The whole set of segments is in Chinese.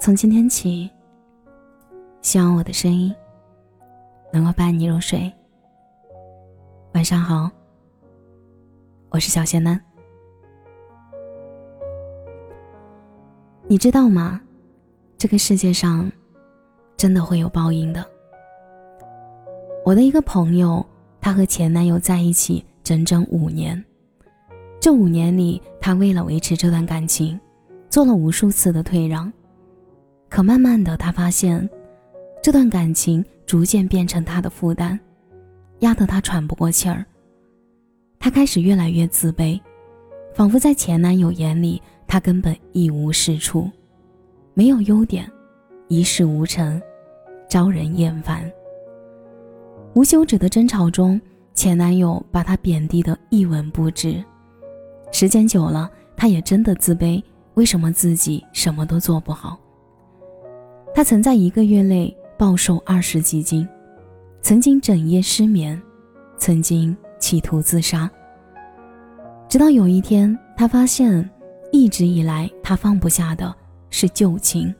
从今天起，希望我的声音能够伴你入睡。晚上好，我是小仙男。你知道吗？这个世界上真的会有报应的。我的一个朋友，她和前男友在一起整整五年，这五年里，她为了维持这段感情，做了无数次的退让。可慢慢的，他发现，这段感情逐渐变成他的负担，压得他喘不过气儿。他开始越来越自卑，仿佛在前男友眼里，他根本一无是处，没有优点，一事无成，招人厌烦。无休止的争吵中，前男友把他贬低的一文不值。时间久了，他也真的自卑，为什么自己什么都做不好？他曾在一个月内暴瘦二十几斤，曾经整夜失眠，曾经企图自杀。直到有一天，他发现一直以来他放不下的是旧情，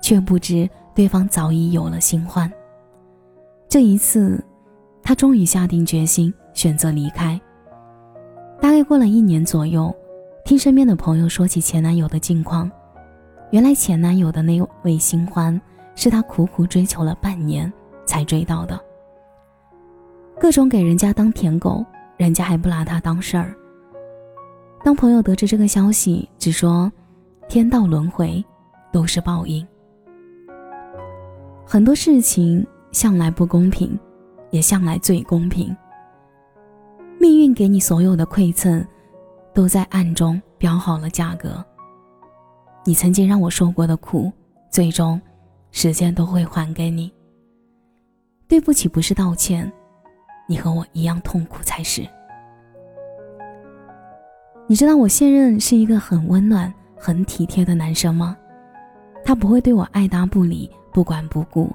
却不知对方早已有了新欢。这一次，他终于下定决心选择离开。大概过了一年左右，听身边的朋友说起前男友的近况。原来前男友的那位新欢，是他苦苦追求了半年才追到的。各种给人家当舔狗，人家还不拿他当事儿。当朋友得知这个消息，只说：“天道轮回，都是报应。很多事情向来不公平，也向来最公平。命运给你所有的馈赠，都在暗中标好了价格。”你曾经让我受过的苦，最终，时间都会还给你。对不起，不是道歉，你和我一样痛苦才是。你知道我现任是一个很温暖、很体贴的男生吗？他不会对我爱答不理、不管不顾，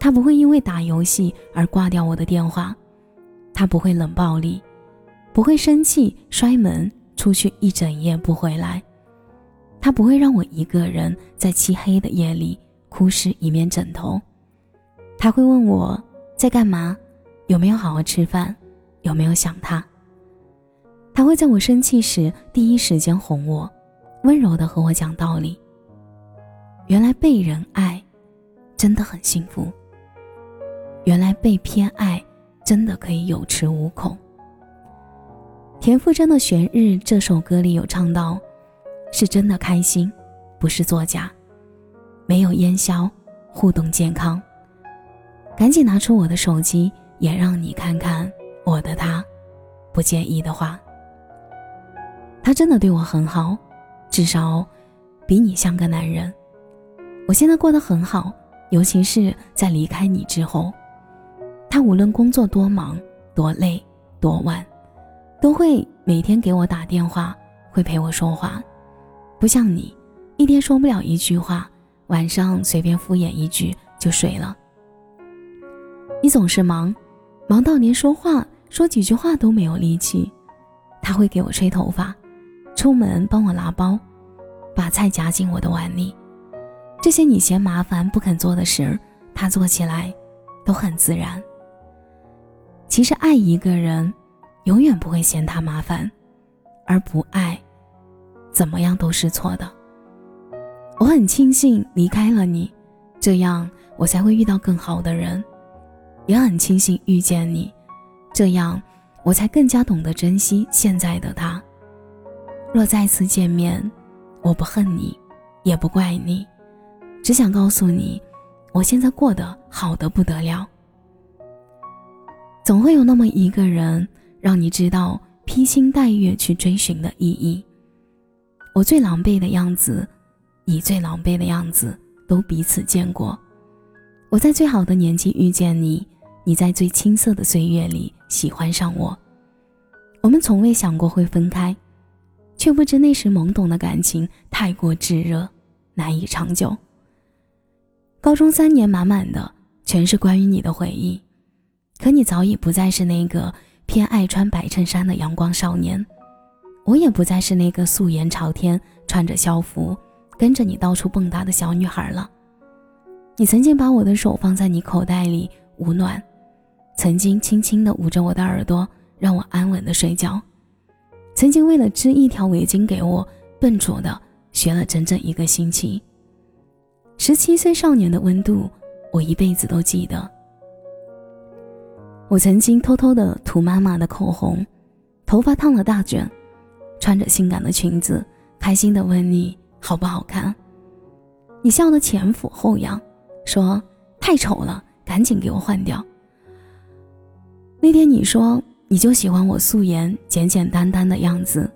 他不会因为打游戏而挂掉我的电话，他不会冷暴力，不会生气摔门出去一整夜不回来。他不会让我一个人在漆黑的夜里哭湿一面枕头，他会问我在干嘛，有没有好好吃饭，有没有想他。他会在我生气时第一时间哄我，温柔的和我讲道理。原来被人爱，真的很幸福。原来被偏爱，真的可以有恃无恐。田馥甄的《悬日》这首歌里有唱到。是真的开心，不是作假。没有烟消，互动健康。赶紧拿出我的手机，也让你看看我的他。不介意的话，他真的对我很好，至少比你像个男人。我现在过得很好，尤其是在离开你之后，他无论工作多忙、多累、多晚，都会每天给我打电话，会陪我说话。不像你，一天说不了一句话，晚上随便敷衍一句就睡了。你总是忙，忙到连说话说几句话都没有力气。他会给我吹头发，出门帮我拿包，把菜夹进我的碗里。这些你嫌麻烦不肯做的事，他做起来都很自然。其实爱一个人，永远不会嫌他麻烦，而不爱。怎么样都是错的。我很庆幸离开了你，这样我才会遇到更好的人；也很庆幸遇见你，这样我才更加懂得珍惜现在的他。若再次见面，我不恨你，也不怪你，只想告诉你，我现在过得好的不得了。总会有那么一个人，让你知道披星戴月去追寻的意义。我最狼狈的样子，你最狼狈的样子，都彼此见过。我在最好的年纪遇见你，你在最青涩的岁月里喜欢上我。我们从未想过会分开，却不知那时懵懂的感情太过炙热，难以长久。高中三年满满的全是关于你的回忆，可你早已不再是那个偏爱穿白衬衫的阳光少年。我也不再是那个素颜朝天、穿着校服、跟着你到处蹦跶的小女孩了。你曾经把我的手放在你口袋里捂暖，曾经轻轻地捂着我的耳朵，让我安稳的睡觉。曾经为了织一条围巾给我，笨拙的学了整整一个星期。十七岁少年的温度，我一辈子都记得。我曾经偷偷的涂妈妈的口红，头发烫了大卷，穿着性感的裙子，开心的问你好不好看。你笑得前俯后仰，说太丑了，赶紧给我换掉。那天你说你就喜欢我素颜简简单单的样子，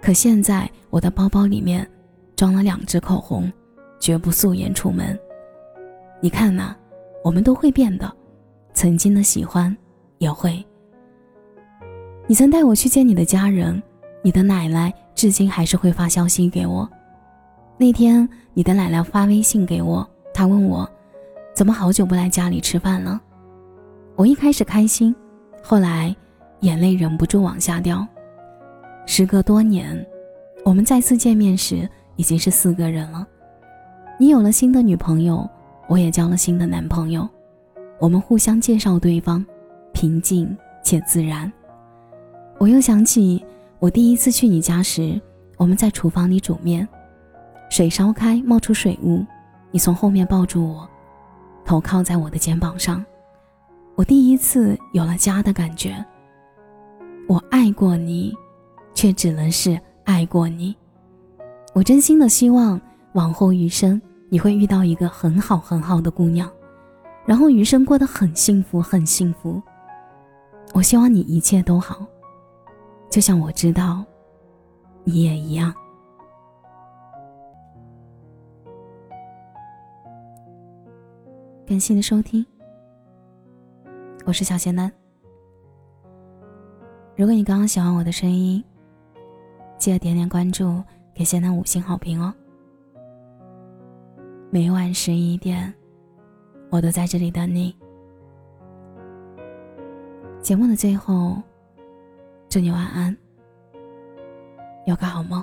可现在我的包包里面装了两支口红，绝不素颜出门。你看呐，我们都会变的。曾经的喜欢，也会。你曾带我去见你的家人，你的奶奶至今还是会发消息给我。那天你的奶奶发微信给我，她问我，怎么好久不来家里吃饭了？我一开始开心，后来眼泪忍不住往下掉。时隔多年，我们再次见面时已经是四个人了。你有了新的女朋友，我也交了新的男朋友。我们互相介绍对方，平静且自然。我又想起我第一次去你家时，我们在厨房里煮面，水烧开冒出水雾，你从后面抱住我，头靠在我的肩膀上。我第一次有了家的感觉。我爱过你，却只能是爱过你。我真心的希望往后余生你会遇到一个很好很好的姑娘。然后余生过得很幸福，很幸福。我希望你一切都好，就像我知道，你也一样。感谢你的收听，我是小仙丹。如果你刚刚喜欢我的声音，记得点点关注，给仙丹五星好评哦。每晚十一点。我都在这里等你。节目的最后，祝你晚安，有个好梦。